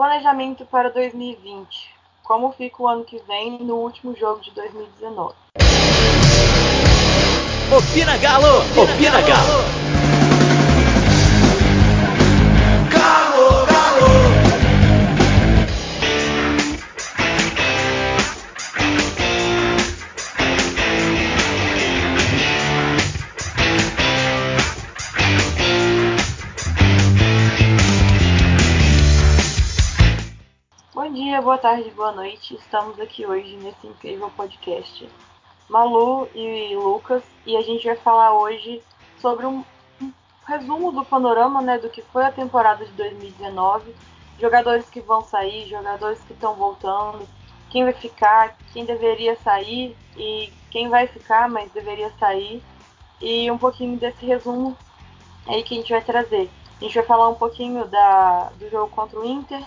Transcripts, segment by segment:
Planejamento para 2020. Como fica o ano que vem no último jogo de 2019? Opina Galo! Opina Galo! Boa tarde, boa noite. Estamos aqui hoje nesse incrível podcast. Malu e Lucas, e a gente vai falar hoje sobre um, um resumo do panorama né, do que foi a temporada de 2019, jogadores que vão sair, jogadores que estão voltando, quem vai ficar, quem deveria sair e quem vai ficar, mas deveria sair, e um pouquinho desse resumo aí que a gente vai trazer. A gente vai falar um pouquinho da, do jogo contra o Inter,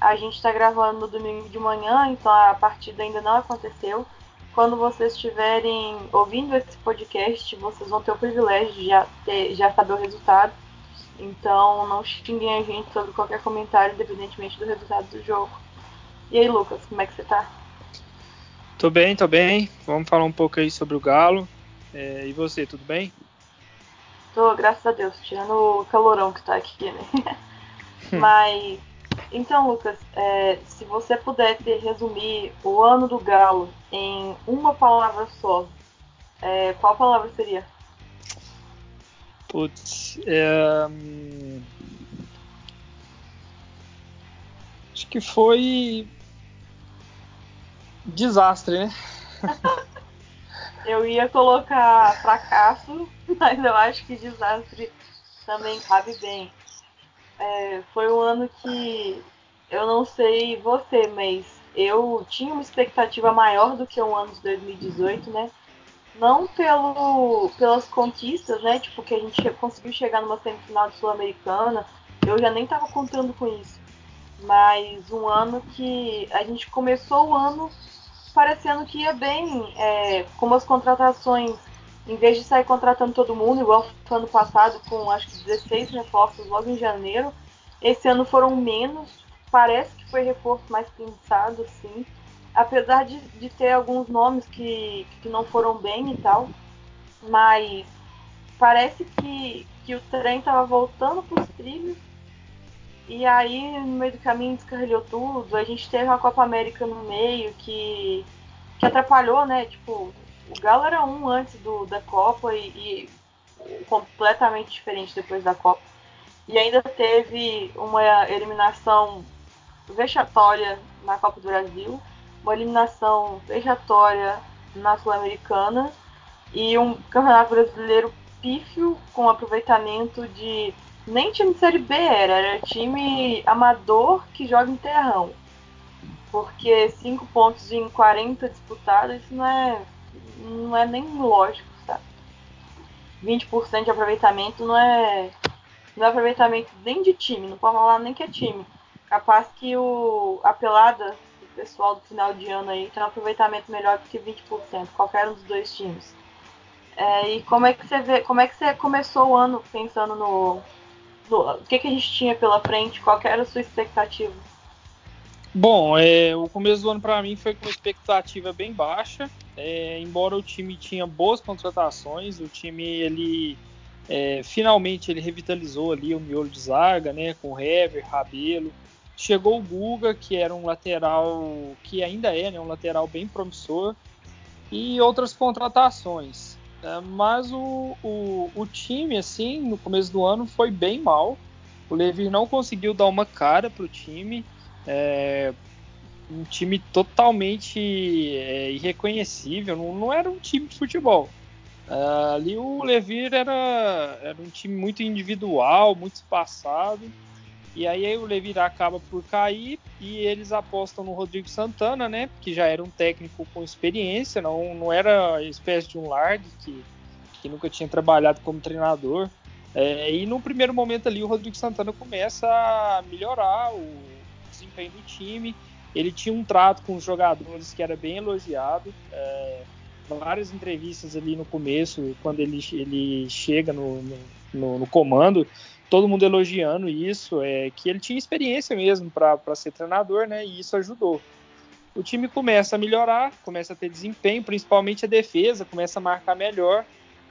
a gente está gravando no domingo de manhã, então a partida ainda não aconteceu. Quando vocês estiverem ouvindo esse podcast, vocês vão ter o privilégio de já, ter, já saber o resultado. Então não xinguem a gente sobre qualquer comentário, independentemente do resultado do jogo. E aí, Lucas, como é que você tá? Tô bem, tô bem. Vamos falar um pouco aí sobre o Galo. É, e você, tudo bem? Tô, graças a Deus, tirando o calorão que tá aqui, né? Mas então, Lucas, é, se você pudesse resumir o ano do Galo em uma palavra só, é, qual palavra seria? Putz, é, hum, acho que foi desastre, né? eu ia colocar fracasso, mas eu acho que desastre também cabe bem. É, foi um ano que eu não sei você, mas eu tinha uma expectativa maior do que o ano de 2018, né? Não pelo, pelas conquistas, né? Tipo, que a gente conseguiu chegar numa semifinal de Sul-Americana. Eu já nem tava contando com isso. Mas um ano que a gente começou o ano parecendo que ia bem, é, com as contratações em vez de sair contratando todo mundo, igual foi ano passado, com acho que 16 reforços logo em janeiro, esse ano foram menos. Parece que foi reforço mais pensado, sim. Apesar de, de ter alguns nomes que, que não foram bem e tal. Mas parece que, que o trem estava voltando para os trilhos. E aí, no meio do caminho, descarrilhou tudo. A gente teve uma Copa América no meio que, que atrapalhou, né? Tipo, o Galo era um antes do, da Copa e, e completamente diferente depois da Copa. E ainda teve uma eliminação vexatória na Copa do Brasil, uma eliminação vexatória na Sul-Americana e um campeonato brasileiro pífio com aproveitamento de nem time de série B era, era time amador que joga em terrão. Porque 5 pontos em 40 disputados, isso não é não é nem lógico, sabe? 20% de aproveitamento não é, não é aproveitamento nem de time, não pode falar nem que é time. Capaz que o, a pelada do pessoal do final de ano aí tem um aproveitamento melhor do que 20%, qualquer um dos dois times. É, e como é que você vê, como é que você começou o ano pensando no, no o que, que a gente tinha pela frente, qual era a sua expectativa? Bom, é, o começo do ano para mim foi com uma expectativa bem baixa. É, embora o time tinha boas contratações, o time ele é, finalmente ele revitalizou ali o miolo de zaga, né, com Hever, Rabelo. Chegou o Guga, que era um lateral que ainda é, né, um lateral bem promissor, e outras contratações. É, mas o, o, o time, assim, no começo do ano foi bem mal. O Levi não conseguiu dar uma cara para o time. É, um time totalmente é, irreconhecível, não, não, era um time de futebol. Uh, ali o Levir era, era um time muito individual, muito espaçado. E aí o Levir acaba por cair e eles apostam no Rodrigo Santana, né? Que já era um técnico com experiência, não, não era espécie de um Largue que, que nunca tinha trabalhado como treinador. É, e no primeiro momento ali o Rodrigo Santana começa a melhorar o, desempenho do time. Ele tinha um trato com os jogadores que era bem elogiado. É, várias entrevistas ali no começo, quando ele, ele chega no, no, no, comando, todo mundo elogiando isso, é que ele tinha experiência mesmo para ser treinador, né? E isso ajudou. O time começa a melhorar, começa a ter desempenho, principalmente a defesa começa a marcar melhor.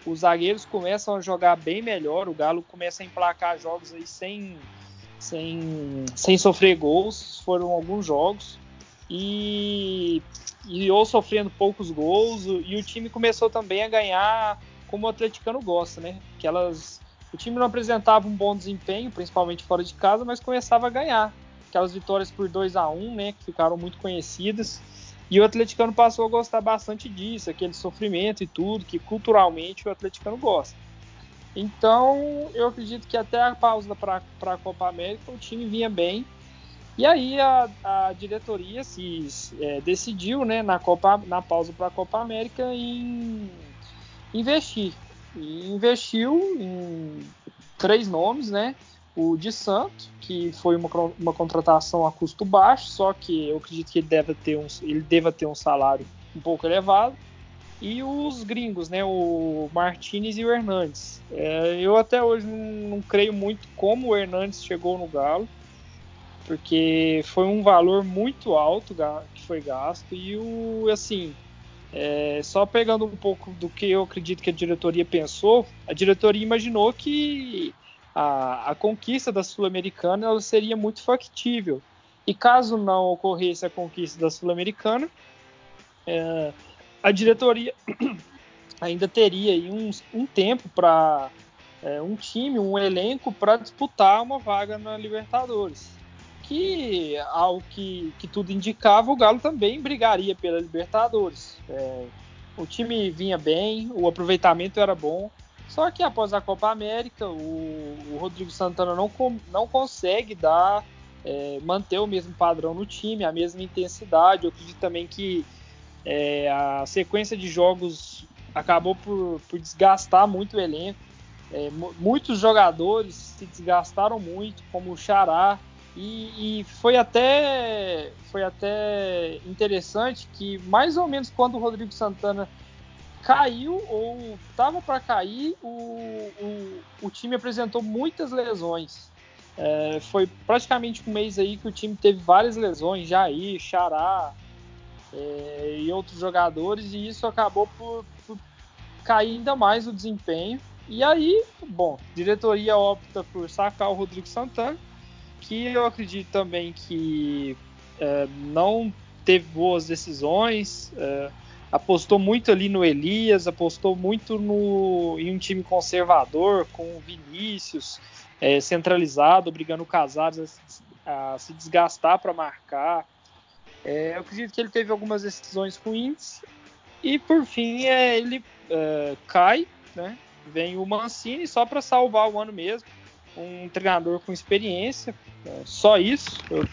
Os zagueiros começam a jogar bem melhor, o Galo começa a emplacar jogos aí sem, sem, sem sofrer gols, foram alguns jogos. E, e ou sofrendo poucos gols, e o time começou também a ganhar como o atleticano gosta, né? Aquelas o time não apresentava um bom desempenho, principalmente fora de casa, mas começava a ganhar. Aquelas vitórias por 2 a 1 né, que ficaram muito conhecidas. E o atleticano passou a gostar bastante disso, aquele sofrimento e tudo, que culturalmente o atleticano gosta. Então, eu acredito que até a pausa para a Copa América o time vinha bem. E aí a, a diretoria se é, decidiu, né, na, Copa, na pausa para a Copa América, em investir e investiu em três nomes, né? O de Santo, que foi uma, uma contratação a custo baixo, só que eu acredito que ele deve ter um, ele deva ter um salário um pouco elevado. E os gringos, né? O Martinez e o Hernandes. É, eu até hoje não, não creio muito como o Hernandes chegou no Galo, porque foi um valor muito alto que foi gasto e o assim é, só pegando um pouco do que eu acredito que a diretoria pensou, a diretoria imaginou que a, a conquista da Sul-Americana seria muito factível. E caso não ocorresse a conquista da Sul-Americana, é, a diretoria ainda teria aí um, um tempo para é, um time, um elenco para disputar uma vaga na Libertadores que, ao que, que tudo indicava, o Galo também brigaria pela Libertadores. É, o time vinha bem, o aproveitamento era bom, só que após a Copa América, o, o Rodrigo Santana não, não consegue dar, é, manter o mesmo padrão no time, a mesma intensidade. Eu acredito também que é, a sequência de jogos acabou por, por desgastar muito o elenco. É, muitos jogadores se desgastaram muito, como o Xará, e, e, foi até foi até interessante que mais ou menos quando o Rodrigo Santana caiu ou estava para cair, o, o, o, time apresentou muitas lesões. É, foi praticamente um mês aí que o time teve várias lesões, Jair, Xará é, e outros jogadores, e isso acabou por, por cair ainda mais o desempenho. E aí, bom, diretoria opta por sacar o Rodrigo Santana que eu acredito também que é, não teve boas decisões, é, apostou muito ali no Elias, apostou muito no, em um time conservador, com o Vinícius é, centralizado, obrigando o Casares a, a se desgastar para marcar. É, eu acredito que ele teve algumas decisões ruins e por fim é, ele é, cai, né? vem o Mancini só para salvar o ano mesmo um treinador com experiência, é, só isso eu,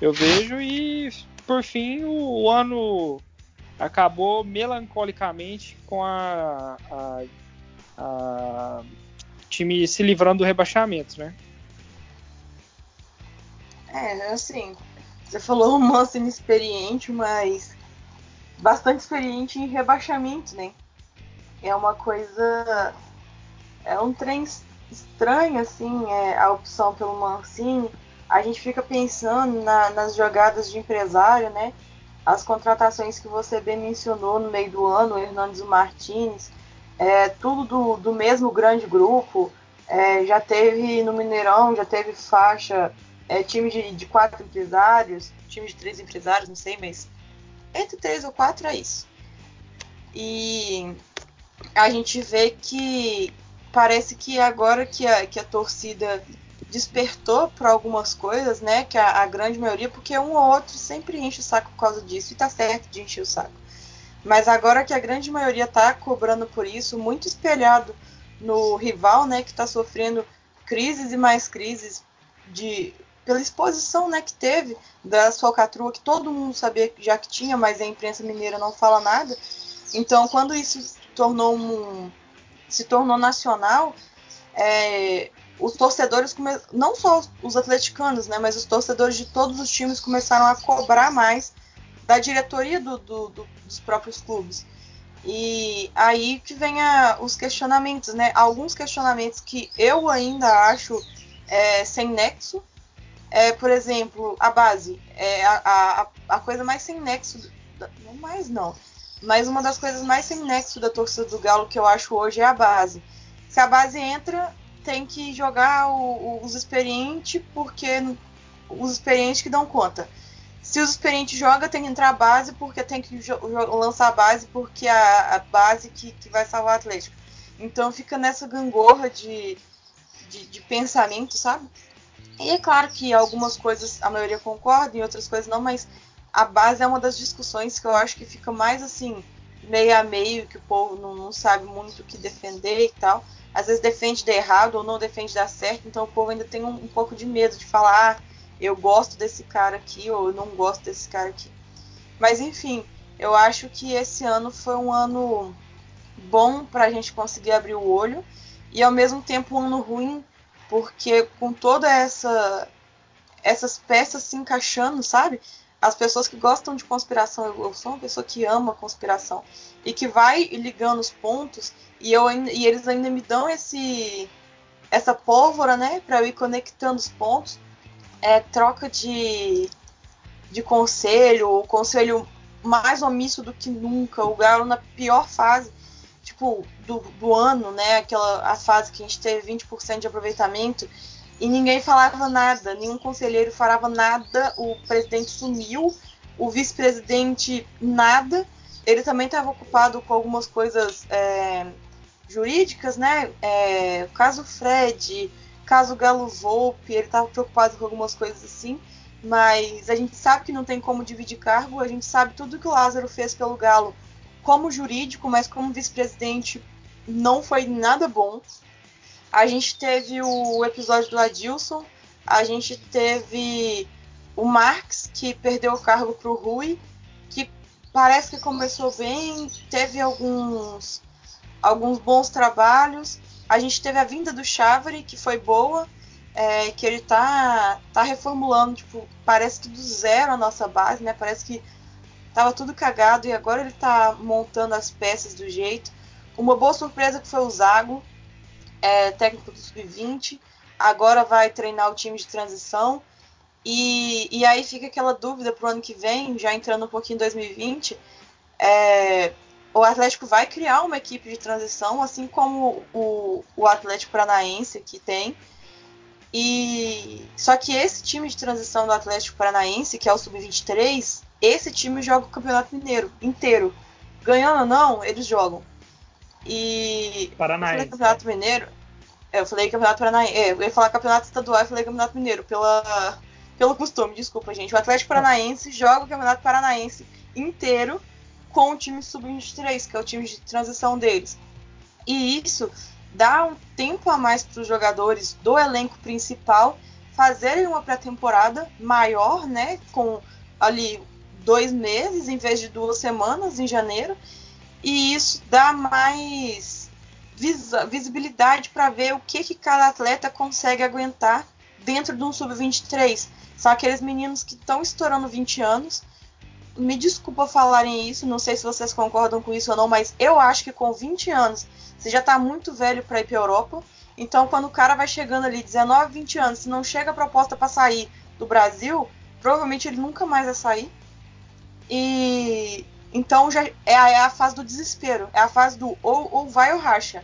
eu vejo e por fim o, o, ano acabou melancolicamente com a, a, a, time se livrando do rebaixamento, né? É, assim, você falou um moço inexperiente, mas bastante experiente em rebaixamento, né? É uma coisa. É um trem estranho assim é, a opção pelo Mancini. A gente fica pensando na, nas jogadas de empresário, né? As contratações que você bem mencionou no meio do ano, o Hernandes e o Martins, é, tudo do, do mesmo grande grupo. É, já teve no Mineirão, já teve faixa, é, time de, de quatro empresários, time de três empresários, não sei, mas entre três ou quatro é isso. E a gente vê que, parece que agora que a, que a torcida despertou para algumas coisas, né? Que a, a, grande maioria, porque um ou outro sempre enche o saco por causa disso, e tá certo de encher o saco. Mas agora que a grande maioria tá cobrando por isso, muito espelhado no rival, né? Que tá sofrendo crises e mais crises de pela exposição né, que teve da falcatrua, que todo mundo sabia já que tinha, mas a imprensa mineira não fala nada. Então, quando isso tornou um, se tornou nacional, é, os torcedores, come... não só os atleticanos, né, mas os torcedores de todos os times começaram a cobrar mais da diretoria do, do, do, dos próprios clubes. E aí que vem a, os questionamentos, né? Alguns questionamentos que eu ainda acho é, sem nexo. É, por exemplo, a base. É a, a, a coisa mais sem nexo. Não mais não. Mas uma das coisas mais sem nexo da torcida do Galo que eu acho hoje é a base. Se a base entra, tem que jogar o, os experientes, porque os experientes que dão conta. Se os experientes jogam, tem que entrar a base, porque tem que lançar a base, porque a, a base que, que vai salvar o Atlético. Então fica nessa gangorra de, de, de, pensamento, sabe? E é claro que algumas coisas a maioria concorda, e outras coisas não, mas a base é uma das discussões que eu acho que fica mais assim, meio a meio, que o povo não, não sabe muito o que defender e tal. Às vezes defende de errado ou não defende dar certo, então o povo ainda tem um, um pouco de medo de falar, ah, eu gosto desse cara aqui ou eu não gosto desse cara aqui. Mas enfim, eu acho que esse ano foi um ano bom para a gente conseguir abrir o olho e ao mesmo tempo um ano ruim porque com toda essa essas peças se encaixando, sabe? As pessoas que gostam de conspiração, eu, sou uma pessoa que ama conspiração e que vai ligando os pontos e eu e eles ainda me dão esse essa pólvora, né, para eu ir conectando os pontos. É troca de de conselho, o conselho mais omisso do que nunca, o Galo na pior fase tipo, do, do ano, né? Aquela a fase que a gente teve 20% de aproveitamento e ninguém falava nada, nenhum conselheiro falava nada, o presidente sumiu, o vice-presidente nada. Ele também estava ocupado com algumas coisas é, jurídicas, né? É, caso Fred, caso Galo Volpe, ele estava preocupado com algumas coisas assim. Mas a gente sabe que não tem como dividir cargo, a gente sabe tudo que o Lázaro fez pelo Galo como jurídico, mas como vice-presidente não foi nada bom. A gente teve o episódio do Adilson, a gente teve o Marx, que perdeu o cargo para o Rui, que parece que começou bem, teve alguns, alguns bons trabalhos. A gente teve a vinda do Chavari, que foi boa, é, que ele tá, tá reformulando, tipo, parece que do zero a nossa base, né? Parece que Tava tudo cagado e agora ele tá montando as peças do jeito. Uma boa surpresa que foi o Zago, é, técnico do Sub-20. Agora vai treinar o time de transição. E, e aí fica aquela dúvida pro ano que vem, já entrando um pouquinho em 2020. É, o Atlético vai criar uma equipe de transição, assim como o, o Atlético Paranaense que tem. E só que esse time de transição do Atlético Paranaense, que é o Sub-23, esse time joga o Campeonato Mineiro inteiro. Ganhando ou não, eles jogam. E. Paranaense. Eu Campeonato Mineiro. É, eu falei Campeonato Paranaense. É, eu ia falar Campeonato Estadual e falei Campeonato Mineiro. Pela, pelo costume, desculpa, gente. O Atlético Paranaense joga o Campeonato Paranaense inteiro com o time sub-23, que é o time de transição deles. E isso dá um tempo a mais para os jogadores do elenco principal fazerem uma pré-temporada maior, né? Com ali dois meses em vez de duas semanas em janeiro. E isso dá mais visibilidade para ver o que, que cada atleta consegue aguentar dentro de um sub-23. São aqueles meninos que estão estourando 20 anos. Me desculpa falarem isso, não sei se vocês concordam com isso ou não, mas eu acho que com 20 anos você já está muito velho para ir para Europa. Então, quando o cara vai chegando ali 19, 20 anos, se não chega a proposta para sair do Brasil, provavelmente ele nunca mais vai sair. E então já é a, é a, fase do desespero, é a fase do ou, ou vai ou racha.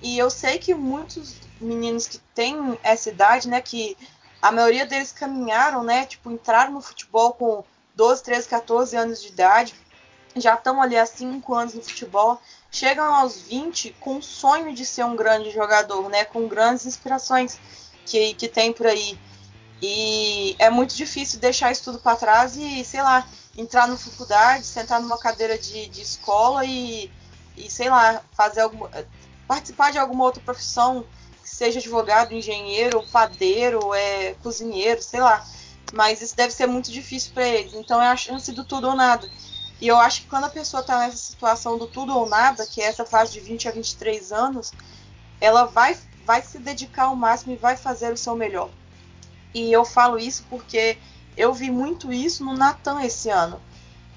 E eu sei que muitos meninos que têm essa idade, né, que a maioria deles caminharam, né, tipo, entraram no futebol com 12, 13, 14 anos de idade, já estão ali há 5 anos no futebol, chegam aos 20 com o sonho de ser um grande jogador, né, com grandes inspirações que, que tem por aí. E é muito difícil deixar isso tudo para trás e, sei lá, entrar na faculdade, sentar numa cadeira de, de escola e, e, sei lá, fazer alguma. participar de alguma outra profissão, seja advogado, engenheiro, padeiro, é, cozinheiro, sei lá. Mas isso deve ser muito difícil para eles. Então é a chance do tudo ou nada. E eu acho que quando a pessoa está nessa situação do tudo ou nada, que é essa fase de 20 a 23 anos, ela vai, vai se dedicar ao máximo e vai fazer o seu melhor. E eu falo isso porque eu vi muito isso no Natan esse ano.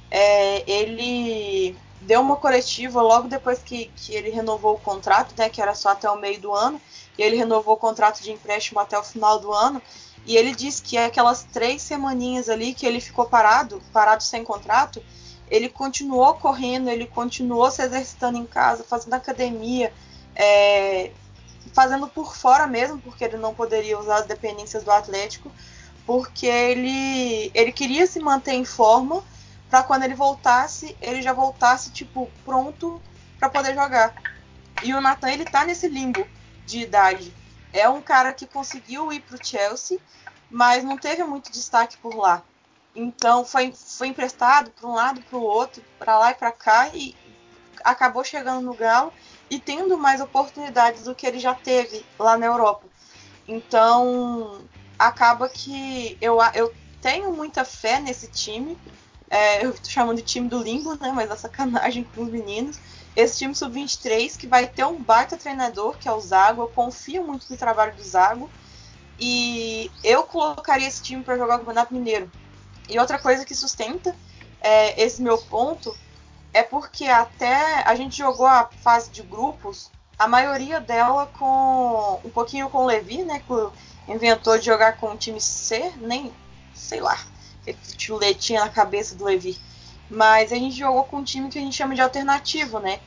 É, ele deu uma coletiva logo depois que, que ele renovou o contrato, né, que era só até o meio do ano, e ele renovou o contrato de empréstimo até o final do ano, e ele disse que aquelas três semaninhas ali que ele ficou parado, parado sem contrato, ele continuou correndo, ele continuou se exercitando em casa, fazendo academia, é, fazendo por fora mesmo, porque ele não poderia usar as dependências do Atlético, porque ele, ele queria se manter em forma para quando ele voltasse, ele já voltasse tipo pronto para poder jogar. E o Nathan ele tá nesse limbo de idade. É um cara que conseguiu ir pro Chelsea, mas não teve muito destaque por lá. Então foi, foi emprestado para um lado, para o outro, para lá e para cá e acabou chegando no Galo e tendo mais oportunidades do que ele já teve lá na Europa. Então acaba que eu, eu tenho muita fé nesse time. É, eu estou chamando de time do limbo, né? Mas é sacanagem com os meninos. Esse time sub-23 que vai ter um baita treinador, que é o Zago. Eu confio muito no trabalho do Zago. E eu colocaria esse time para jogar o Campeonato Mineiro. E outra coisa que sustenta é, esse meu ponto é porque até a gente jogou a fase de grupos, a maioria dela com um pouquinho com o Levi, né? Que inventou de jogar com o time C, nem sei lá, que o tinha na cabeça do Levi. Mas a gente jogou com um time que a gente chama de alternativo, né?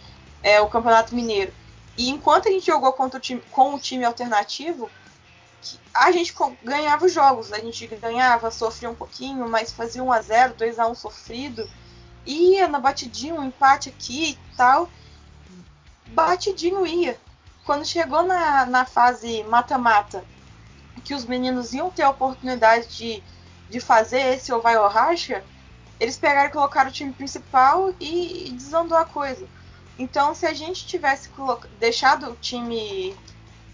É o Campeonato Mineiro. E enquanto a gente jogou contra o time, com o time alternativo, a gente ganhava os jogos, a gente ganhava, sofria um pouquinho, mas fazia 1 a 0 2 a 1 sofrido, ia na batidinha, um empate aqui e tal, batidinho ia. Quando chegou na, na fase mata-mata, que os meninos iam ter a oportunidade de, de fazer esse ou vai ou racha, eles pegaram e colocaram o time principal e, e desandou a coisa. Então, se a gente tivesse deixado o time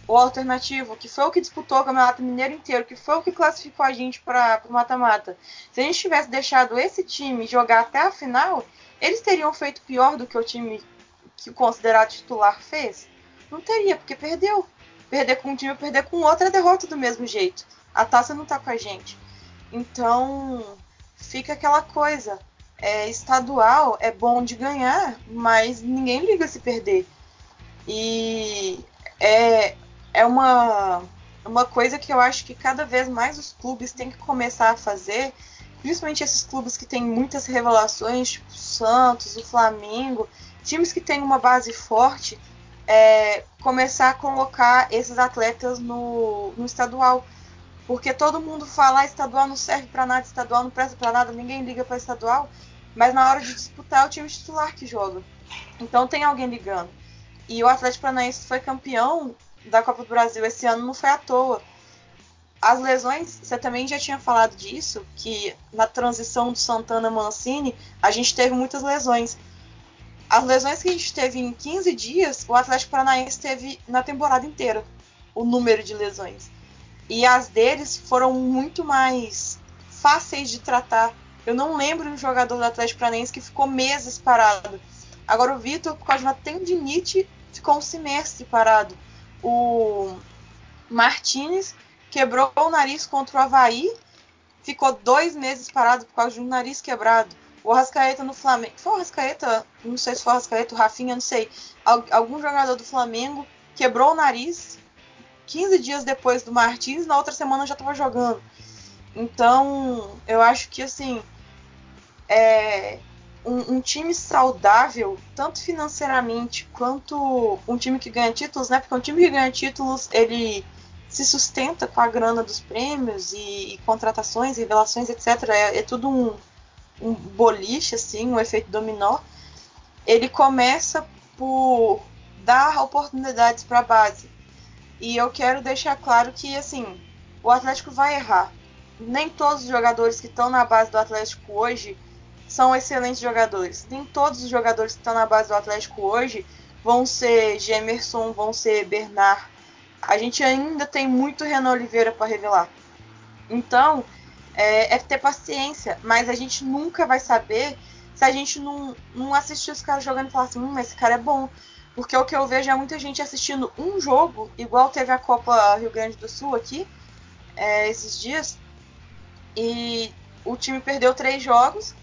o alternativo, que foi o que disputou o Campeonato Mineiro inteiro, que foi o que classificou a gente para o mata-mata. Se a gente tivesse deixado esse time jogar até a final, eles teriam feito pior do que o time que o considerado titular fez? Não teria, porque perdeu. Perder com um time ou perder com outro é derrota do mesmo jeito. A taça não tá com a gente. Então, fica aquela coisa. É, estadual é bom de ganhar, mas ninguém liga se perder. E é, é uma, uma coisa que eu acho que cada vez mais os clubes têm que começar a fazer, principalmente esses clubes que têm muitas revelações, tipo o Santos, o Flamengo, times que têm uma base forte, é, começar a colocar esses atletas no, no estadual. Porque todo mundo fala, ah, estadual não serve para nada, estadual não presta para nada, ninguém liga para estadual, mas na hora de disputar é o time titular que joga. Então tem alguém ligando. E o Atlético Paranaense foi campeão da Copa do Brasil esse ano não foi à toa. As lesões, você também já tinha falado disso, que na transição do Santana Mancini, a gente teve muitas lesões. As lesões que a gente teve em 15 dias, o Atlético Paranaense teve na temporada inteira o número de lesões. E as deles foram muito mais fáceis de tratar. Eu não lembro um jogador do Atlético Paranaense que ficou meses parado. Agora o Vitor, por causa de uma tendinite, ficou um semestre parado o Martinez quebrou o nariz contra o Havaí, ficou dois meses parado por causa de um nariz quebrado. O Arrascaeta no Flamengo. Foi o Arrascaeta? Não sei se foi o Arrascaeta, o Rafinha, não sei. Algum jogador do Flamengo quebrou o nariz 15 dias depois do Martins, na outra semana já estava jogando. Então, eu acho que assim. É, um, um, time saudável, tanto financeiramente quanto um time que ganha títulos, né? Porque um time que ganha títulos, ele se sustenta com a grana dos prêmios e, e contratações, revelações, etc. É, é tudo um, um boliche, assim, um efeito dominó. Ele começa por dar oportunidades para a base. E eu quero deixar claro que, assim, o Atlético vai errar. Nem todos os jogadores que estão na base do Atlético hoje são excelentes jogadores. Nem todos os jogadores que estão na base do Atlético hoje vão ser Gemerson, vão ser Bernard. A gente ainda tem muito Renan Oliveira para revelar. Então, é, é, ter paciência, mas a gente nunca vai saber se a gente não, não assistir os caras jogando e falar assim, hum, esse cara é bom. Porque o que eu vejo é muita gente assistindo um jogo, igual teve a Copa Rio Grande do Sul aqui, é, esses dias, e o time perdeu três jogos,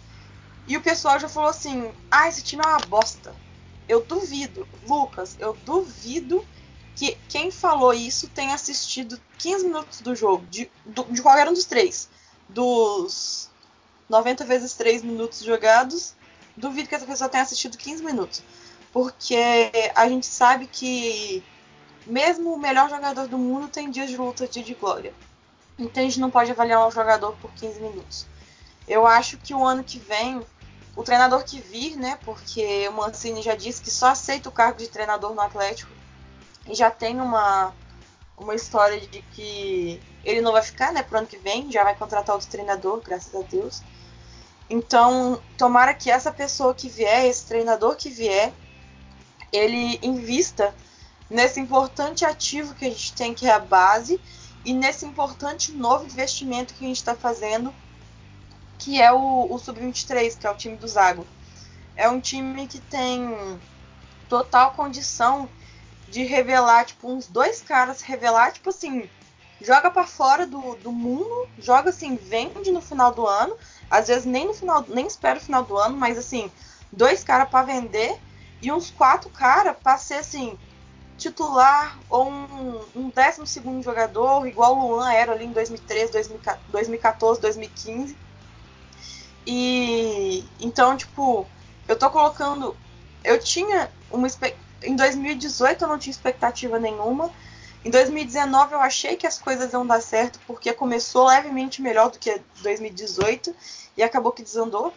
E o pessoal já falou assim: ah, esse time é uma bosta. Eu duvido, Lucas, eu duvido que quem falou isso tenha assistido 15 minutos do jogo, de, de qualquer um dos três. Dos 90 vezes 3 minutos jogados, duvido que essa pessoa tenha assistido 15 minutos. Porque a gente sabe que mesmo o melhor jogador do mundo tem dias de luta, dia de glória. Então a gente não pode avaliar um jogador por 15 minutos. Eu acho que o ano que vem, o treinador que vir, né? Porque o Mancini já disse que só aceita o cargo de treinador no Atlético e já tem uma, uma história de que ele não vai ficar, né, pro ano que vem, já vai contratar outro treinador, graças a Deus. Então, tomara que essa pessoa que vier, esse treinador que vier, ele invista nesse importante ativo que a gente tem, que é a base, e nesse importante novo investimento que a gente está fazendo, que é o, o Sub-23, que é o time do Zago. É um time que tem total condição de revelar, tipo, uns dois caras, revelar, tipo assim, joga para fora do, do mundo, joga assim, vende no final do ano, às vezes nem no final, nem espera o final do ano, mas assim, dois caras para vender e uns quatro caras para ser assim, titular ou um, um décimo segundo jogador, igual o Luan era ali em 2013, 2014, 2015. E então, tipo, eu tô colocando. Eu tinha uma. Em 2018 eu não tinha expectativa nenhuma. Em 2019 eu achei que as coisas iam dar certo porque começou levemente melhor do que 2018 e acabou que desandou.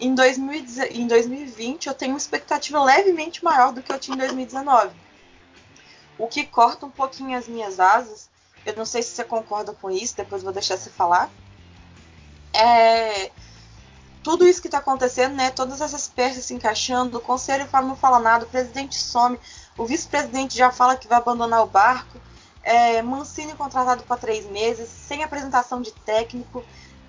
Em, 2020 eu tenho uma expectativa levemente maior do que eu tinha em 2019 o que corta um pouquinho as minhas asas. Eu não sei se você concorda com isso, depois vou deixar você falar. É tudo isso que está acontecendo, né? Todas essas peças se encaixando, o conselho não fala nada, o presidente some, o vice-presidente já fala que vai abandonar o barco, é, Mancini contratado para três meses, sem apresentação de técnico,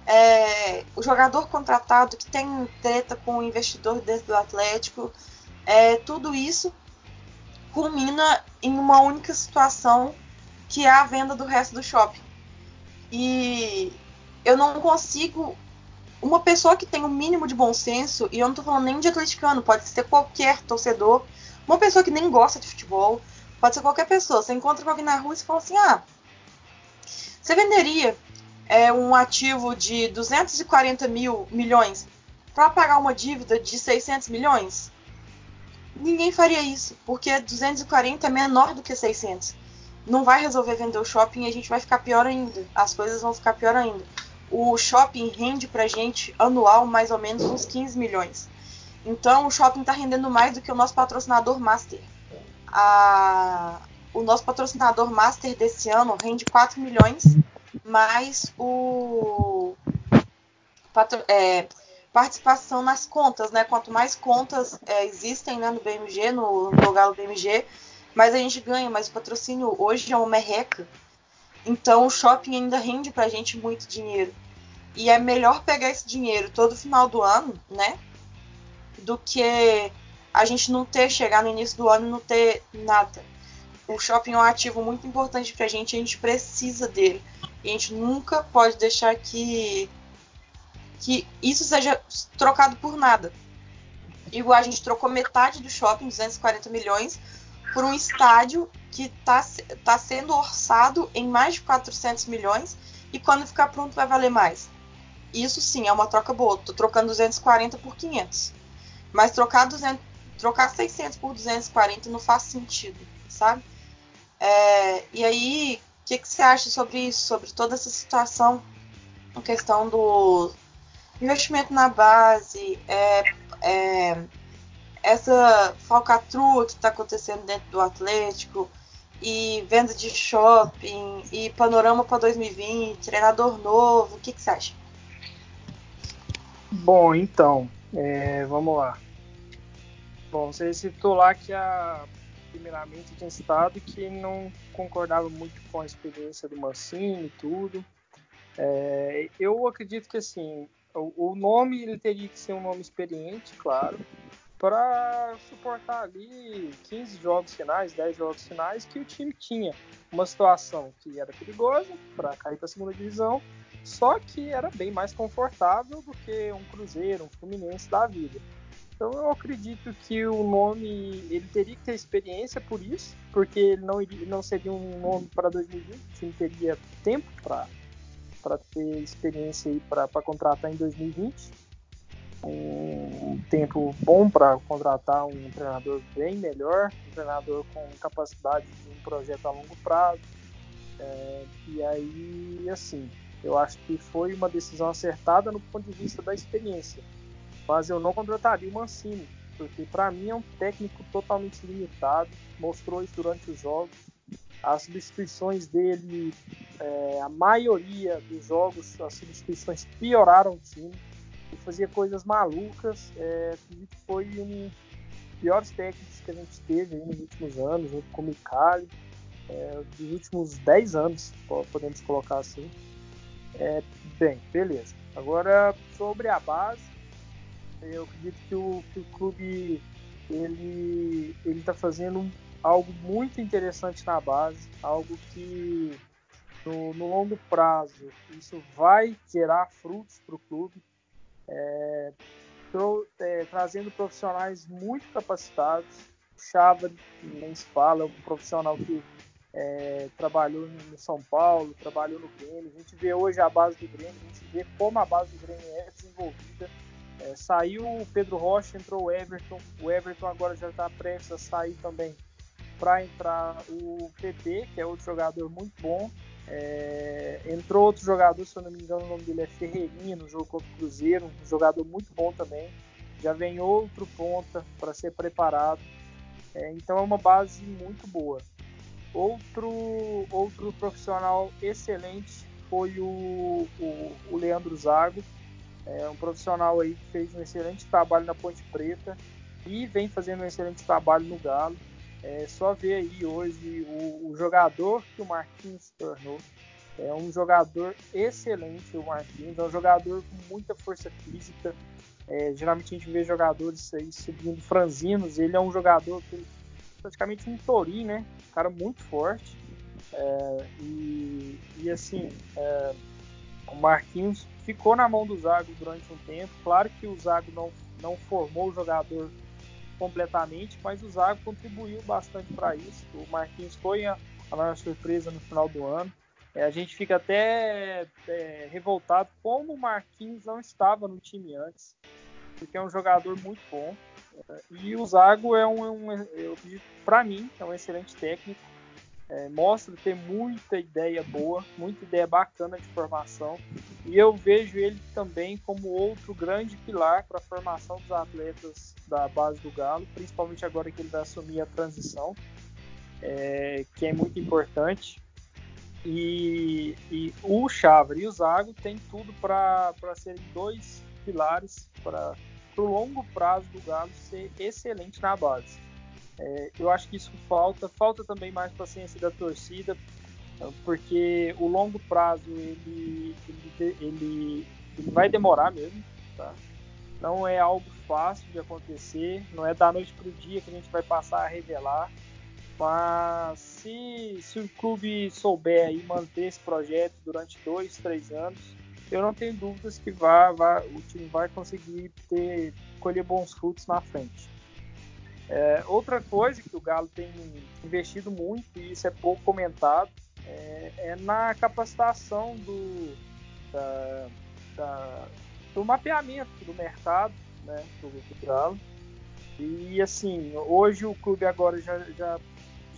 é, o jogador contratado que tem treta com o investidor dentro do Atlético, é, tudo isso culmina em uma única situação que é a venda do resto do shopping. E eu não consigo. Uma pessoa que tem o um mínimo de bom senso, e eu não tô falando nem de atleticano, pode ser qualquer torcedor, uma pessoa que nem gosta de futebol, pode ser qualquer pessoa. Você encontra com alguém na rua e fala assim: ah, você venderia é, um ativo de 240 mil milhões para pagar uma dívida de 600 milhões? ninguém faria isso, porque 240 é menor do que 600. Não vai resolver vender o shopping e a gente vai ficar pior ainda. As coisas vão ficar pior ainda. O shopping rende pra gente anual mais ou menos uns 15 milhões. Então o shopping está rendendo mais do que o nosso patrocinador master. A... O nosso patrocinador master desse ano rende 4 milhões, mais o. Patro... É participação nas contas, né? Quanto mais contas é, existem né, no BMG, no, no Galo BMG, mais a gente ganha, mas o patrocínio hoje é uma merreca. Então o shopping ainda rende pra gente muito dinheiro. E é melhor pegar esse dinheiro todo final do ano, né? Do que a gente não ter, chegar no início do ano e não ter nada. O shopping é um ativo muito importante pra gente, a gente precisa dele. E a gente nunca pode deixar que que isso seja trocado por nada. Igual a gente trocou metade do shopping, 240 milhões, por um estádio que está tá sendo orçado em mais de 400 milhões e quando ficar pronto vai valer mais. Isso sim é uma troca boa. Tô trocando 240 por 500. Mas trocar, 200, trocar 600 por 240 não faz sentido, sabe? É, e aí, o que, que você acha sobre isso? Sobre toda essa situação? A questão do, investimento na base, é, é, essa falcatrua que está acontecendo dentro do Atlético, e venda de shopping, e panorama para 2020, treinador novo, o que, que você acha? Bom, então, é, vamos lá. Bom, você citou lá que a primeiramente tinha estado que não concordava muito com a experiência do Mancini e tudo. É, eu acredito que assim o, o nome ele teria que ser um nome experiente, claro. Para suportar ali 15 jogos finais, 10 jogos finais, que o time tinha uma situação que era perigosa para cair para a segunda divisão, só que era bem mais confortável do que um Cruzeiro, um Fluminense da vida. Então eu acredito que o nome ele teria que ter experiência por isso, porque ele não iria, não seria um nome para 2020, o time teria tempo para ter experiência para contratar em 2020. Um tempo bom para contratar um treinador bem melhor, um treinador com capacidade de um projeto a longo prazo. É, e aí, assim, eu acho que foi uma decisão acertada no ponto de vista da experiência. Mas eu não contrataria o Mancini, porque para mim é um técnico totalmente limitado, mostrou isso durante os jogos. As substituições dele, é, a maioria dos jogos, as substituições pioraram o time. Fazia coisas malucas. É, foi um dos piores técnicos que a gente teve nos últimos anos, junto com o Micali. É, dos últimos 10 anos, podemos colocar assim. É, bem, beleza. Agora, sobre a base, eu acredito que o, que o clube ele ele está fazendo algo muito interessante na base, algo que no, no longo prazo isso vai gerar frutos para o clube, é, pro, é, trazendo profissionais muito capacitados. O Chava nem se fala, é um profissional que é, trabalhou no São Paulo, trabalhou no Grêmio. A gente vê hoje a base do Grêmio, a gente vê como a base do Grêmio é desenvolvida. É, saiu o Pedro Rocha, entrou o Everton. O Everton agora já está prestes a sair também para entrar o PP, que é outro jogador muito bom. É, entrou outro jogador, se eu não me engano, o nome dele é Ferreirinha no jogo contra o Cruzeiro, um jogador muito bom também. Já vem outro ponta para ser preparado. É, então é uma base muito boa. Outro, outro profissional excelente foi o, o, o Leandro Zago, é um profissional aí que fez um excelente trabalho na Ponte Preta e vem fazendo um excelente trabalho no Galo. É só ver aí hoje o, o jogador que o Marquinhos se tornou. É um jogador excelente, o Marquinhos. É um jogador com muita força física. É, geralmente a gente vê jogadores aí subindo franzinos. Ele é um jogador que praticamente um tourinho, né? Um cara muito forte. É, e, e, assim, é, o Marquinhos ficou na mão do Zago durante um tempo. Claro que o Zago não, não formou o jogador completamente, mas o Zago contribuiu bastante para isso. O Marquinhos foi a, a maior surpresa no final do ano. É, a gente fica até é, revoltado como o Marquinhos não estava no time antes, porque é um jogador muito bom. É, e o Zago é um, um para mim, é um excelente técnico. É, mostra ter muita ideia boa, muita ideia bacana de formação. E eu vejo ele também como outro grande pilar para a formação dos atletas da base do Galo, principalmente agora que ele vai assumir a transição, é, que é muito importante. E, e o Chávar e o Zago têm tudo para serem dois pilares para o longo prazo do Galo ser excelente na base. É, eu acho que isso falta. Falta também mais paciência da torcida, porque o longo prazo ele, ele, ele, ele vai demorar mesmo. Tá? Não é algo fácil de acontecer, não é da noite para o dia que a gente vai passar a revelar. Mas se, se o clube souber aí manter esse projeto durante dois, três anos, eu não tenho dúvidas que vai, vai, o time vai conseguir ter, colher bons frutos na frente. É, outra coisa que o Galo tem investido muito, e isso é pouco comentado, é, é na capacitação do, da, da, do mapeamento do mercado né, do, do Galo. E assim, hoje o clube agora já, já,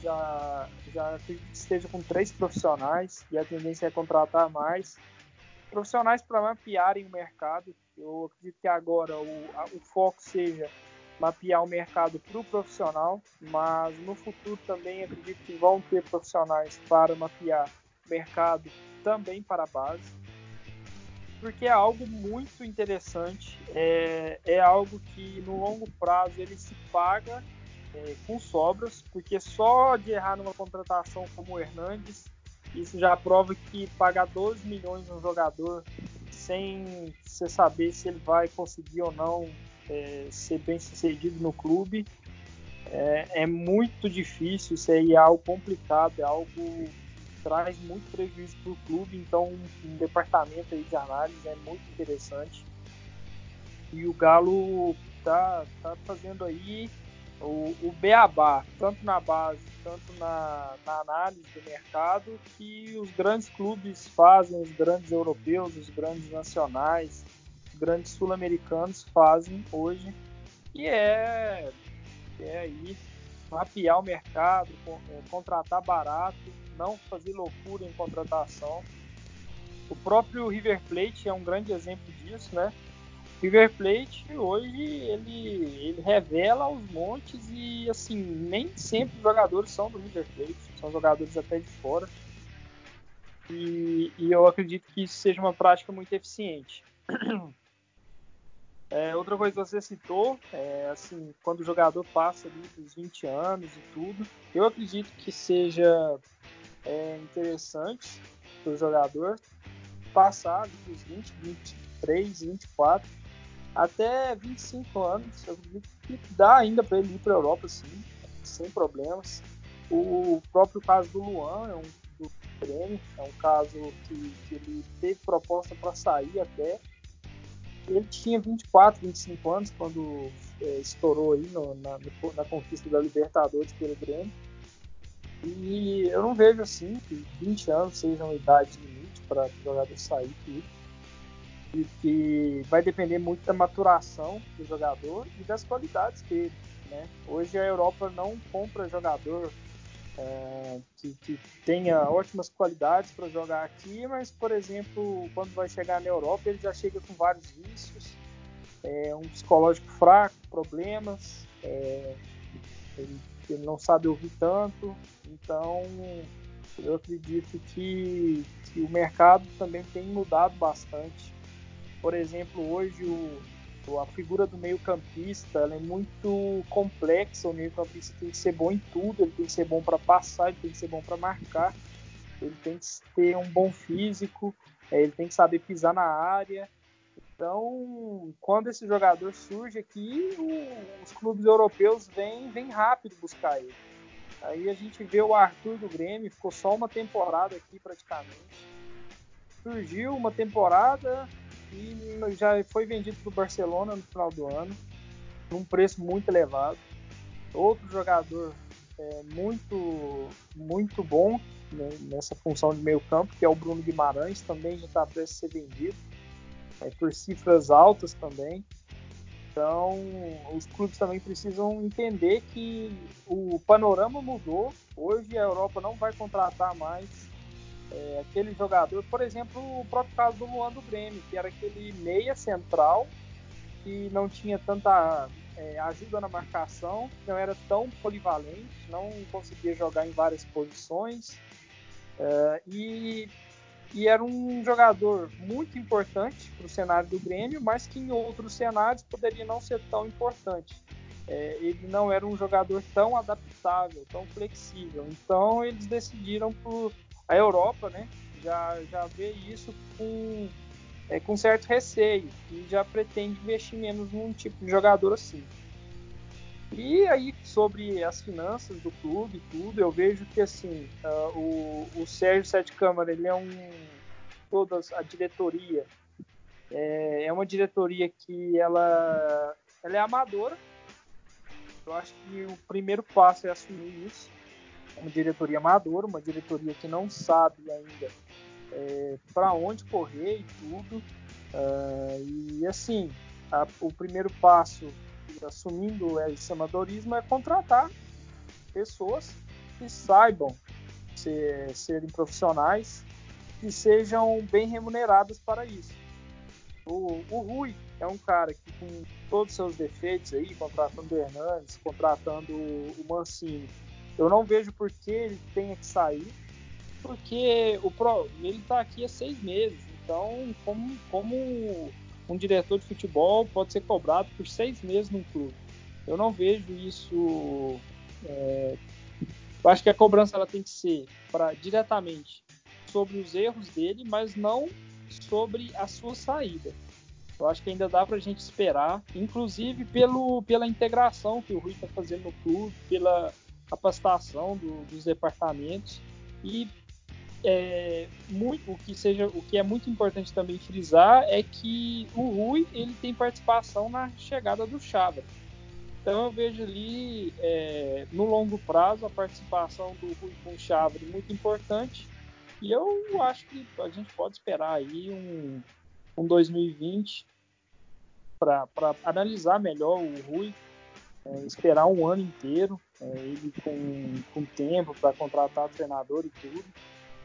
já, já esteja com três profissionais e a tendência é contratar mais profissionais para mapearem o mercado. Eu acredito que agora o, a, o foco seja mapear o mercado para o profissional, mas no futuro também acredito que vão ter profissionais para mapear o mercado também para a base, porque é algo muito interessante, é, é algo que no longo prazo ele se paga é, com sobras, porque só de errar numa contratação como o Hernandes, isso já prova que pagar 12 milhões num jogador sem você saber se ele vai conseguir ou não é, ser bem sucedido no clube. É, é, muito difícil, isso aí é algo complicado, é algo traz muito prejuízo para o clube, então um, departamento aí de análise é muito interessante. E o Galo tá, tá fazendo aí o, o beabá, tanto na base, tanto na, na análise do mercado, que os grandes clubes fazem, os grandes europeus, os grandes nacionais, os grandes sul-americanos fazem hoje, que é, é aí mapear o mercado, é, contratar barato, não fazer loucura em contratação. O próprio River Plate é um grande exemplo disso, né? River Plate hoje ele, ele revela aos montes e assim nem sempre os jogadores são do River Plate, são jogadores até de fora. E, e eu acredito que isso seja uma prática muito eficiente. É, outra coisa que você citou, é, assim, quando o jogador passa ali dos 20 anos e tudo, eu acredito que seja é, interessante para o jogador passar dos 20, 23, 24 até 25 anos. Eu acredito que dá ainda para ele ir para a Europa, sim, sem problemas. O próprio caso do Luan é um do Grêmio, é um caso que, que ele teve proposta para sair até. Ele tinha 24, 25 anos quando é, estourou aí no, na, na conquista da Libertadores pelo Grêmio. E eu não vejo assim que 20 anos seja uma idade limite para jogador sair tudo que vai depender muito da maturação do jogador e das qualidades dele. Né? Hoje a Europa não compra jogador é, que, que, tenha ótimas qualidades para jogar aqui, mas, por exemplo, quando vai chegar na Europa, ele já chega com vários vícios, é, um psicológico fraco, problemas, é, ele, ele, não sabe ouvir tanto, então eu acredito que, que o mercado também tem mudado bastante. Por exemplo, hoje o, a figura do meio-campista é muito complexa. O meio-campista tem que ser bom em tudo, ele tem que ser bom para passar, ele tem que ser bom para marcar, ele tem que ter um bom físico, é, ele tem que saber pisar na área. Então, quando esse jogador surge aqui, os clubes europeus vêm, vêm rápido buscar ele. Aí a gente vê o Arthur do Grêmio, ficou só uma temporada aqui praticamente. Surgiu uma temporada, já foi vendido para o Barcelona no final do ano, num preço muito elevado. Outro jogador é, muito, muito bom né, nessa função de meio campo, que é o Bruno Guimarães, também já está a ser vendido, é, por cifras altas também. Então, os clubes também precisam entender que o panorama mudou. Hoje a Europa não vai contratar mais é, aquele jogador, por exemplo, o próprio caso do Luan do Grêmio, que era aquele meia central que não tinha tanta é, ajuda na marcação, não era tão polivalente, não conseguia jogar em várias posições é, e, e, era um jogador muito importante para o cenário do Grêmio, mas que em outros cenários poderia não ser tão importante. É, ele não era um jogador tão adaptável, tão flexível. Então eles decidiram por a Europa, né, já, já vê isso com, é, com certo receio e já pretende investir menos num tipo de jogador assim. E aí, sobre as finanças do clube tudo, eu vejo que assim, uh, o, o Sérgio Sete Câmara, ele é um. toda a diretoria é, é uma diretoria que ela, ela é amadora. Eu acho que o primeiro passo é assumir isso uma diretoria amadora, uma diretoria que não sabe ainda é, para onde correr e tudo. Uh, e assim, a, o primeiro passo, assumindo esse amadorismo, é contratar pessoas que saibam ser, serem profissionais, que sejam bem remuneradas para isso. O, o Rui é um cara que, com todos os seus defeitos aí, contratando o Hernandes, contratando o Mancini, eu não vejo por que ele tenha que sair, porque o Pro, ele está aqui há seis meses. Então, como, como um diretor de futebol pode ser cobrado por seis meses num clube? Eu não vejo isso. É, eu acho que a cobrança ela tem que ser para diretamente sobre os erros dele, mas não sobre a sua saída. Eu acho que ainda dá para a gente esperar, inclusive pelo, pela integração que o Rui está fazendo no clube, pela capacitação do, dos departamentos e é, muito, o que seja o que é muito importante também frisar é que o Rui ele tem participação na chegada do Chava. Então eu vejo ali é, no longo prazo a participação do Rui com o Chava muito importante e eu acho que a gente pode esperar aí um, um 2020 para analisar melhor o Rui, é, esperar um ano inteiro, é, ele com, com tempo para contratar treinador e tudo.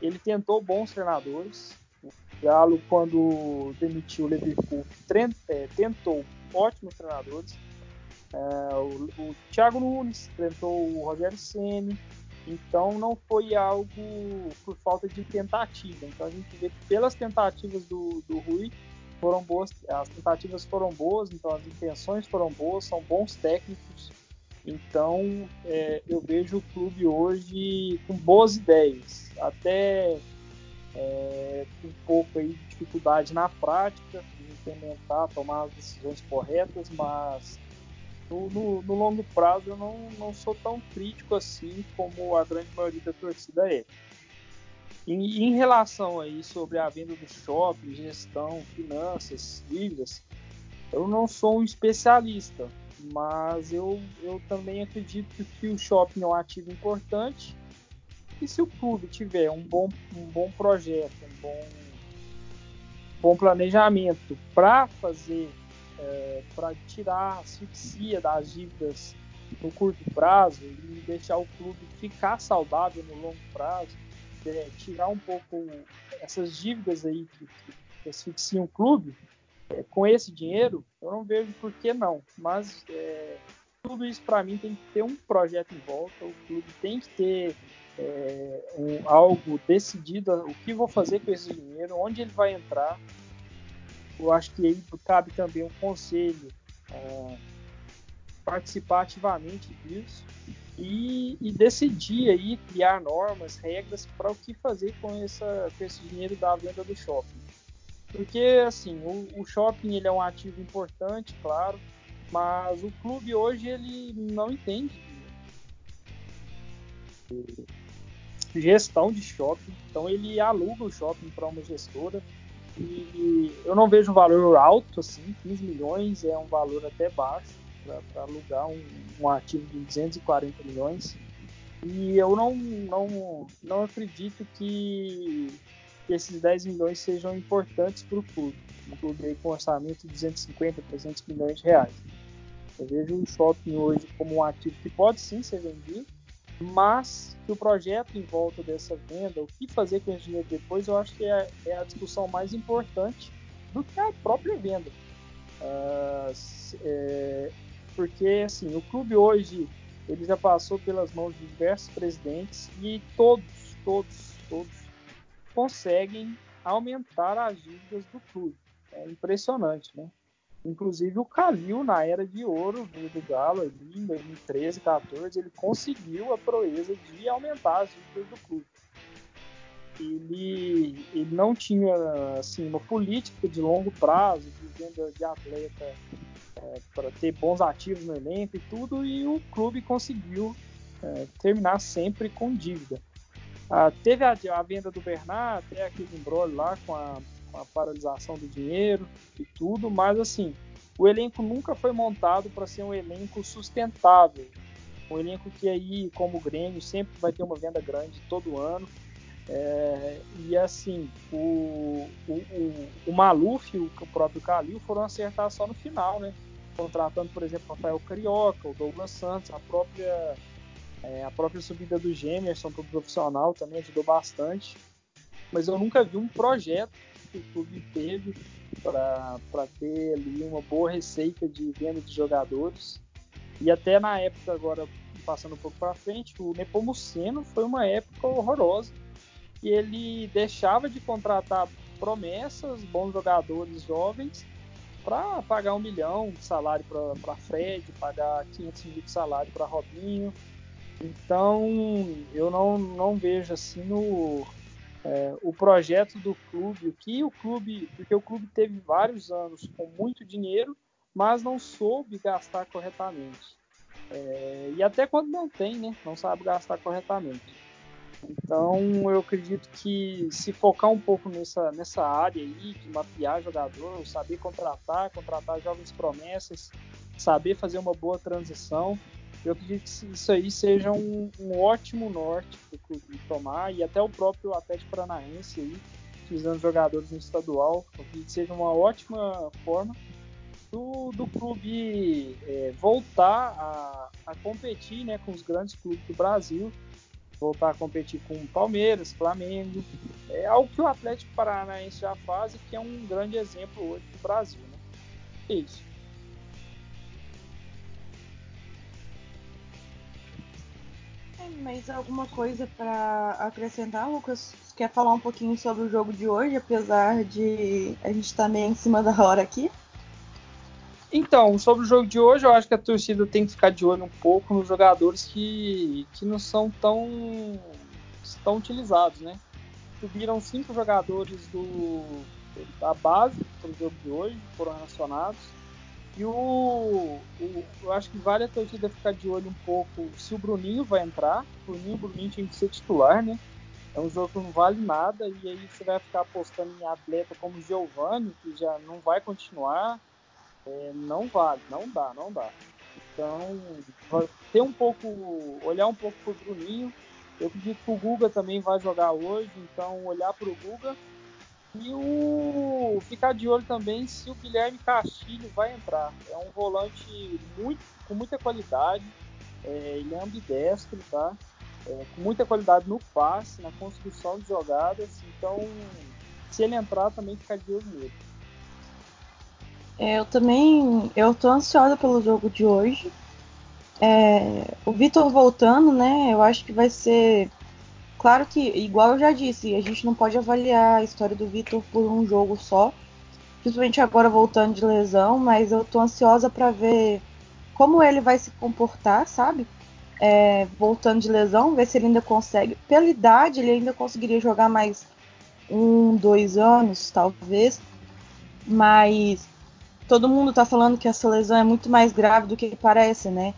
Ele tentou bons treinadores. O Galo, quando demitiu o Liverpool, é, tentou ótimos treinadores. É, o, o Thiago Nunes tentou o Rogério Ceni, então não foi algo por falta de tentativa. Então a gente vê que pelas tentativas do, do Rui foram boas, as tentativas foram boas, então as intenções foram boas, são bons técnicos. Então é, eu vejo o clube hoje com boas ideias, até é, um pouco aí de dificuldade na prática, de implementar, tomar as decisões corretas, mas no, no, no, longo prazo eu não, não sou tão crítico assim como a grande maioria da torcida é. Em, em relação aí sobre a venda do shopping, gestão, finanças, dívidas, eu não sou um especialista, mas eu, eu também acredito que o shopping é um ativo importante. E se o clube tiver um bom, um bom projeto, um bom, bom planejamento para fazer é, para tirar a asfixia das dívidas no curto prazo e deixar o clube ficar saudável no longo prazo, é, tirar um pouco essas dívidas aí que, que asfixiam o clube, com esse dinheiro, eu não vejo por que não. Mas é, tudo isso para mim tem que ter um projeto em volta, o clube tem que ter é, um, algo decidido, o que vou fazer com esse dinheiro, onde ele vai entrar, eu acho que aí cabe também um conselho uh, participar ativamente disso e, e, decidir aí criar normas, regras para o que fazer com, essa, com esse dinheiro da venda do shopping. Porque assim, o, o shopping ele é um ativo importante, claro, mas o clube hoje ele não entende gestão de shopping, então ele aluga o shopping para uma gestora e eu não vejo um valor alto, assim, 15 milhões é um valor até baixo para alugar um, um, ativo de 240 milhões. E eu não, não, não acredito que, que esses 10 milhões sejam importantes para o clube. Um clube com orçamento de 250, 300 milhões de reais. Eu vejo o shopping hoje como um ativo que pode sim ser vendido, mas que o projeto em volta dessa venda, o que fazer com esse dinheiro depois, eu acho que é, é a discussão mais importante do que a própria venda. Uh, é, porque assim, o clube hoje ele já passou pelas mãos de diversos presidentes e todos, todos, todos conseguem aumentar as dívidas do clube. É impressionante, né? Inclusive o Calil, na era de ouro do, do Galo, em 2013, 2014, ele conseguiu a proeza de aumentar as dívidas do clube. Ele, ele não tinha assim, uma política de longo prazo, de venda de atleta é, para ter bons ativos no elenco e tudo, e o clube conseguiu é, terminar sempre com dívida. Ah, teve a, a, venda do Bernard, até aquele embrolho lá com a com a paralisação do dinheiro e tudo, mas assim, o elenco nunca foi montado para ser um elenco sustentável. Um elenco que aí, como o Grêmio, sempre vai ter uma venda grande todo ano. É, e assim, o, o, o, o Maluf e o, o próprio Calil foram acertar só no final, né? Contratando, por exemplo, o Rafael Carioca, o Douglas Santos, a própria, é, a própria subida do Gemerson para o profissional também ajudou bastante. Mas eu nunca vi um projeto que o clube teve para ter ali uma boa receita de venda de jogadores. E até na época, agora passando um pouco para frente, o Nepomuceno foi uma época horrorosa. E ele deixava de contratar promessas, bons jogadores jovens, para pagar um milhão de salário para Fred, pagar 500 mil de salário para Robinho. Então, eu não, não vejo assim no, é, o projeto do clube, o que o clube, porque o clube teve vários anos com muito dinheiro, mas não soube gastar corretamente. É, e até quando não tem, né, não sabe gastar corretamente. Então eu acredito que se focar um pouco nessa, nessa área aí, de mapear jogador, saber contratar, contratar jovens promessas, saber fazer uma boa transição, eu acredito que isso aí seja um, um ótimo norte para o clube tomar e até o próprio Atlético Paranaense aí, utilizando jogadores no estadual, eu acredito que seja uma ótima forma do, do clube é, voltar a, a competir né, com os grandes clubes do Brasil, voltar a competir com Palmeiras, Flamengo. É algo que o Atlético Paranaense já faz e que é um grande exemplo hoje do Brasil. Né? É isso. Mais alguma coisa para acrescentar, Lucas? Quer falar um pouquinho sobre o jogo de hoje, apesar de a gente estar tá meio em cima da hora aqui? Então, sobre o jogo de hoje, eu acho que a torcida tem que ficar de olho um pouco nos jogadores que, que não são tão, tão utilizados, né? Subiram cinco jogadores do, da base para o jogo de hoje, foram relacionados e o, o, eu acho que vale a torcida ficar de olho um pouco se o Bruninho vai entrar. O Bruninho, o Bruninho tinha que ser titular, né? É um jogo que não vale nada e aí você vai ficar apostando em atleta como Giovanni, que já não vai continuar. É, não vale, não dá, não dá. Então, ter um pouco, olhar um pouco pro Bruninho. Eu acredito que o Guga também vai jogar hoje, então olhar pro Guga e o ficar de olho também se o Guilherme Castilho vai entrar. É um volante muito, com muita qualidade. É, ele é ambidestro, tá? É, com muita qualidade no passe, na construção de jogadas. Então, se ele entrar, também ficar de olho nele. É, eu também, eu tô ansiosa pelo jogo de hoje. É, o Vitor voltando, né? Eu acho que vai ser Claro que, igual eu já disse, a gente não pode avaliar a história do Vitor por um jogo só, principalmente agora voltando de lesão, mas eu tô ansiosa para ver como ele vai se comportar, sabe? É, voltando de lesão, ver se ele ainda consegue. Pela idade, ele ainda conseguiria jogar mais um, dois anos, talvez. Mas todo mundo tá falando que essa lesão é muito mais grave do que parece, né?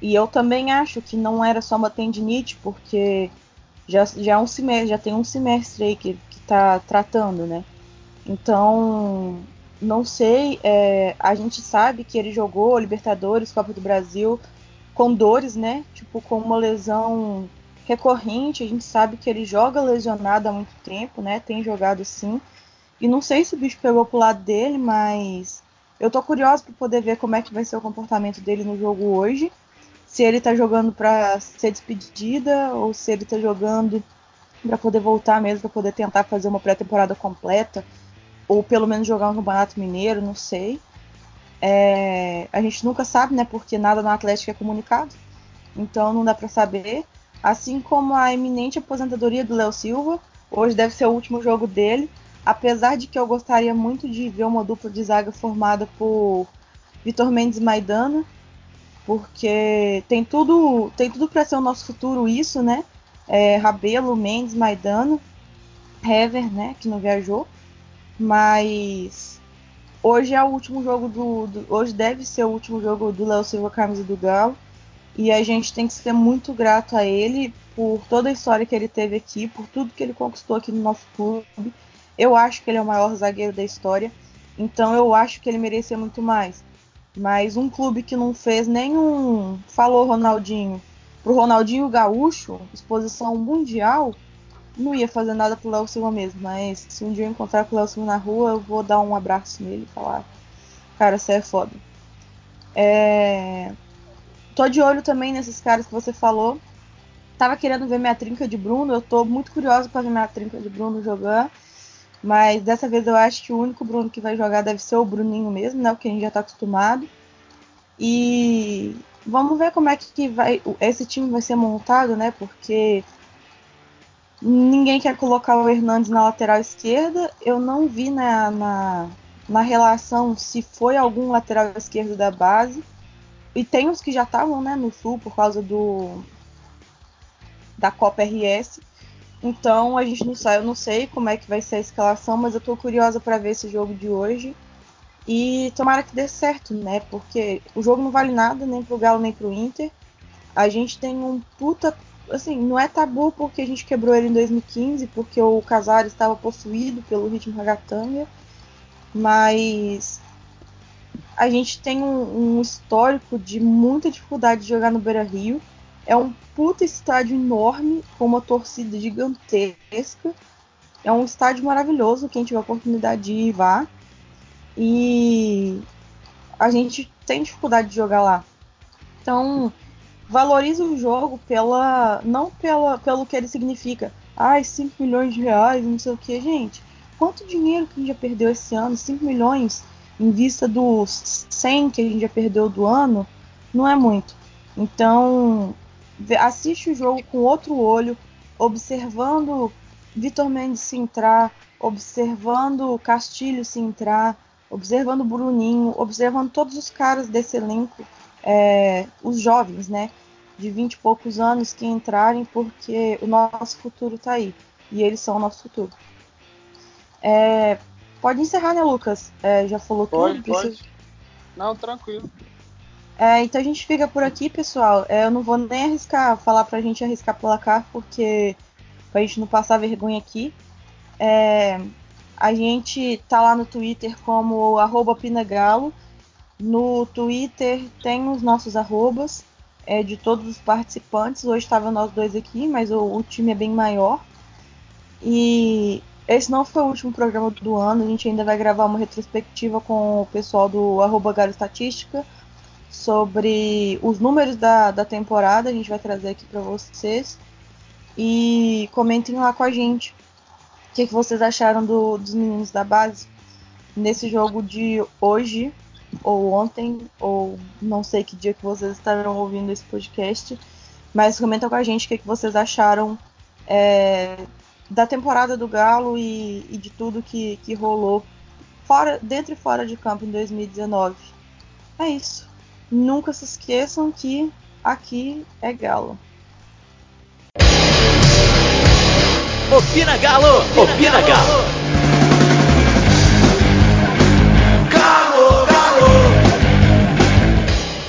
E eu também acho que não era só uma tendinite, porque já, já é um semestre, já tem um semestre aí que, que tá tratando, né? Então, não sei, é, a gente sabe que ele jogou Libertadores, Copa do Brasil, com dores, né? Tipo, com uma lesão recorrente, a gente sabe que ele joga lesionado há muito tempo, né? Tem jogado sim. E não sei se o bicho pegou pro lado dele, mas eu tô curiosa para poder ver como é que vai ser o comportamento dele no jogo hoje se ele tá jogando para ser despedida ou se ele tá jogando para poder voltar mesmo, para poder tentar fazer uma pré-temporada completa ou pelo menos jogar um campeonato mineiro, não sei. É, a gente nunca sabe, né? Porque nada no Atlético é comunicado, então não dá para saber. Assim como a eminente aposentadoria do Léo Silva, hoje deve ser o último jogo dele. Apesar de que eu gostaria muito de ver uma dupla de zaga formada por Vitor Mendes e Maidana, porque tem tudo tem tudo para ser o nosso futuro isso, né? É, Rabelo, Mendes, Maidano, Hever, né? Que não viajou, mas hoje é o último jogo do, do hoje deve ser o último jogo do Léo Silva camisa do Galo e a gente tem que ser muito grato a ele por toda a história que ele teve aqui, por tudo que ele conquistou aqui no nosso clube. Eu acho que ele é o maior zagueiro da história, então eu acho que ele merecia muito mais. Mas um clube que não fez nenhum. Falou Ronaldinho. Pro Ronaldinho Gaúcho, exposição mundial, não ia fazer nada pro Léo Silva mesmo. Mas se um dia eu encontrar com o Léo Silva na rua, eu vou dar um abraço nele e falar: Cara, você é foda. É... Tô de olho também nesses caras que você falou. Tava querendo ver minha trinca de Bruno. Eu tô muito curiosa para ver minha trinca de Bruno jogar. Mas dessa vez eu acho que o único Bruno que vai jogar deve ser o Bruninho mesmo, né? O que a gente já tá acostumado. E vamos ver como é que vai esse time vai ser montado, né? Porque ninguém quer colocar o Hernandes na lateral esquerda. Eu não vi na, na, na relação se foi algum lateral esquerdo da base. E tem os que já estavam né, no sul por causa do da Copa RS. Então a gente não sabe, eu não sei como é que vai ser a escalação, mas eu tô curiosa para ver esse jogo de hoje. E tomara que dê certo, né? Porque o jogo não vale nada, nem pro Galo nem pro Inter. A gente tem um puta. Assim, não é tabu porque a gente quebrou ele em 2015, porque o Casares estava possuído pelo ritmo ragatanga. Mas a gente tem um, um, histórico de muita dificuldade de jogar no Beira Rio. É um puta estádio enorme, com uma torcida gigantesca. É um estádio maravilhoso, quem tiver a oportunidade de ir, vá. E a gente tem dificuldade de jogar lá. Então, valoriza o jogo pela não pela, pelo que ele significa. Ai, 5 milhões de reais, não sei o que, gente. Quanto dinheiro que a gente já perdeu esse ano? 5 milhões em vista dos 100 que a gente já perdeu do ano, não é muito. Então, assiste o jogo com outro olho, observando Vitor Mendes se entrar, observando Castilho se entrar, observando Bruninho, observando todos os caras desse elenco, é, os jovens, né, de 20 e poucos anos que entrarem, porque o nosso futuro está aí. E eles são o nosso futuro. É, pode encerrar, né, Lucas? É, já falou pode, tudo? Pode. Não, tranquilo. É, então a gente fica por aqui, pessoal. É, eu não vou nem arriscar falar pra gente arriscar placar, porque pra gente não passar vergonha aqui. É, a gente tá lá no Twitter como Pinagalo. No Twitter tem os nossos arrobas é, de todos os participantes. Hoje estavam nós dois aqui, mas o, o, time é bem maior. E esse não foi o último programa do ano. A gente ainda vai gravar uma retrospectiva com o pessoal do arroba Galo Estatística sobre os números da, da temporada. A gente vai trazer aqui para vocês. E comentem lá com a gente o que, que vocês acharam do, dos meninos da base nesse jogo de hoje, ou ontem, ou não sei que dia que vocês estarão ouvindo esse podcast. Mas comenta com a gente o que, que vocês acharam é, da temporada do Galo e, e de tudo que, que rolou fora, dentro e fora de campo em 2019. É isso. Nunca se esqueçam que aqui é Galo. Opina Galo! Opina Galo!